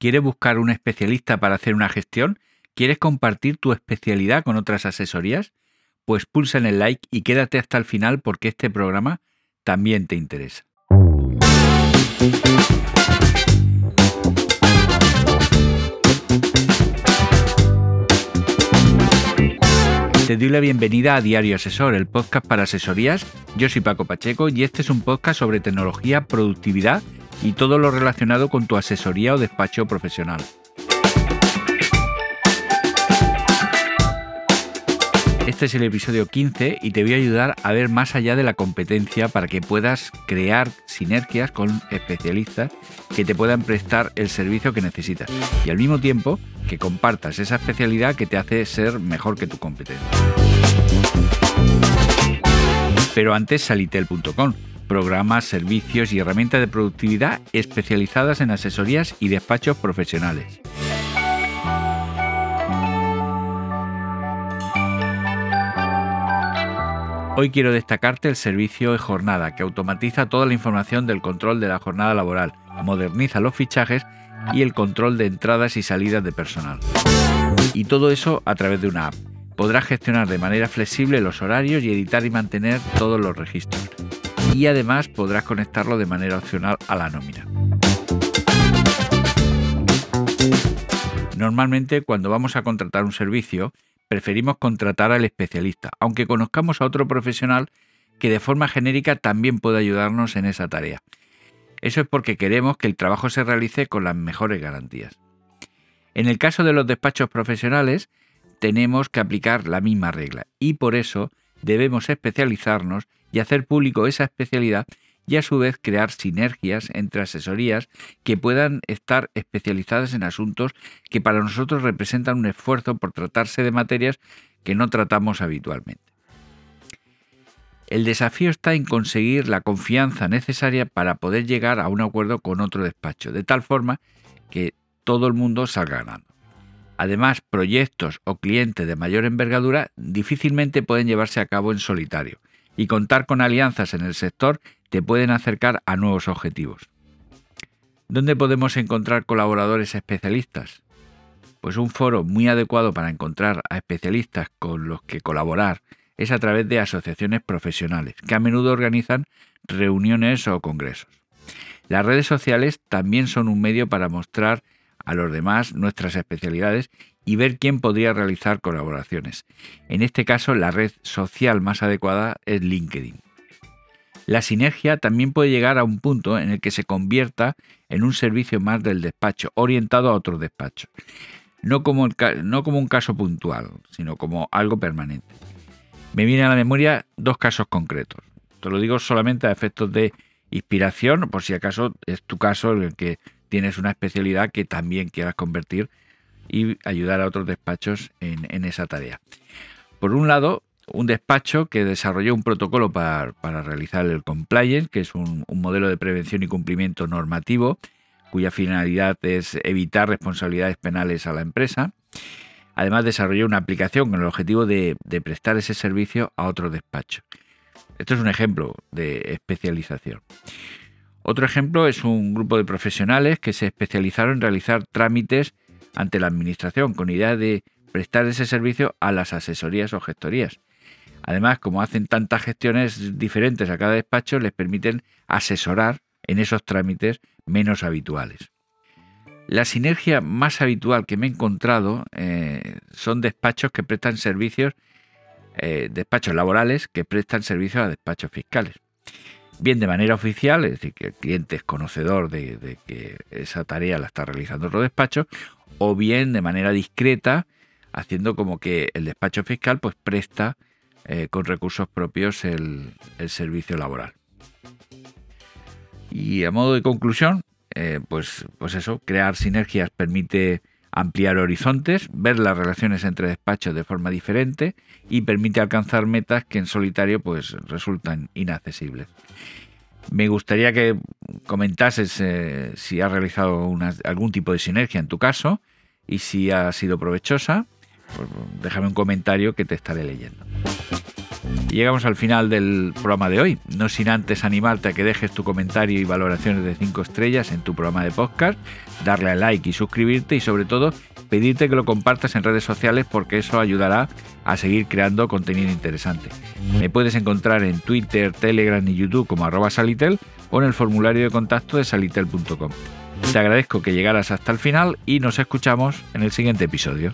¿Quieres buscar un especialista para hacer una gestión? ¿Quieres compartir tu especialidad con otras asesorías? Pues pulsa en el like y quédate hasta el final porque este programa también te interesa. Te doy la bienvenida a Diario Asesor, el podcast para asesorías. Yo soy Paco Pacheco y este es un podcast sobre tecnología, productividad y todo lo relacionado con tu asesoría o despacho profesional. Este es el episodio 15 y te voy a ayudar a ver más allá de la competencia para que puedas crear sinergias con especialistas que te puedan prestar el servicio que necesitas y al mismo tiempo que compartas esa especialidad que te hace ser mejor que tu competencia. Pero antes salitel.com, programas, servicios y herramientas de productividad especializadas en asesorías y despachos profesionales. Hoy quiero destacarte el servicio de jornada que automatiza toda la información del control de la jornada laboral, moderniza los fichajes y el control de entradas y salidas de personal. Y todo eso a través de una app. Podrás gestionar de manera flexible los horarios y editar y mantener todos los registros. Y además podrás conectarlo de manera opcional a la nómina. Normalmente cuando vamos a contratar un servicio, preferimos contratar al especialista, aunque conozcamos a otro profesional que de forma genérica también puede ayudarnos en esa tarea. Eso es porque queremos que el trabajo se realice con las mejores garantías. En el caso de los despachos profesionales, tenemos que aplicar la misma regla y por eso debemos especializarnos y hacer público esa especialidad y a su vez crear sinergias entre asesorías que puedan estar especializadas en asuntos que para nosotros representan un esfuerzo por tratarse de materias que no tratamos habitualmente. El desafío está en conseguir la confianza necesaria para poder llegar a un acuerdo con otro despacho, de tal forma que todo el mundo salga ganando. Además, proyectos o clientes de mayor envergadura difícilmente pueden llevarse a cabo en solitario, y contar con alianzas en el sector te pueden acercar a nuevos objetivos. ¿Dónde podemos encontrar colaboradores especialistas? Pues un foro muy adecuado para encontrar a especialistas con los que colaborar es a través de asociaciones profesionales, que a menudo organizan reuniones o congresos. Las redes sociales también son un medio para mostrar a los demás nuestras especialidades y ver quién podría realizar colaboraciones. En este caso, la red social más adecuada es LinkedIn. La sinergia también puede llegar a un punto en el que se convierta en un servicio más del despacho, orientado a otros despachos. No como, no como un caso puntual, sino como algo permanente. Me vienen a la memoria dos casos concretos. Te lo digo solamente a efectos de inspiración, por si acaso es tu caso en el que tienes una especialidad que también quieras convertir y ayudar a otros despachos en esa tarea. Por un lado, un despacho que desarrolló un protocolo para, realizar el compliance, que es un, modelo de prevención y cumplimiento normativo, cuya finalidad es evitar responsabilidades penales a la empresa. Además, desarrolló una aplicación con el objetivo de, de prestar ese servicio a otro despacho. Esto es un ejemplo de especialización. Otro ejemplo es un grupo de profesionales que se especializaron en realizar trámites ante la Administración con idea de prestar ese servicio a las asesorías o gestorías. Además, como hacen tantas gestiones diferentes a cada despacho, les permiten asesorar en esos trámites menos habituales. La sinergia más habitual que me he encontrado eh, son despachos que prestan servicios, eh, despachos laborales que prestan servicios a despachos fiscales. Bien de manera oficial, es decir, que el cliente es conocedor de, que esa tarea la está realizando otro despacho, o bien de manera discreta, haciendo como que el despacho fiscal pues presta eh, con recursos propios el, servicio laboral. Y a modo de conclusión, eh, pues, pues eso, crear sinergias permite ampliar horizontes, ver las relaciones entre despachos de forma diferente y permite alcanzar metas que en solitario pues resultan inaccesibles. Me gustaría que comentases eh, si has realizado algún tipo de sinergia en tu caso y si ha sido provechosa. Pues déjame un comentario que te estaré leyendo. Llegamos al final del programa de hoy, no sin antes animarte a que dejes tu comentario y valoraciones de 5 estrellas en tu programa de podcast, darle a like y suscribirte y sobre todo pedirte que lo compartas en redes sociales porque eso ayudará a seguir creando contenido interesante. Me puedes encontrar en Twitter, Telegram y YouTube como salitel o en el formulario de contacto de salitel.com. Te agradezco que llegaras hasta el final y nos escuchamos en el siguiente episodio.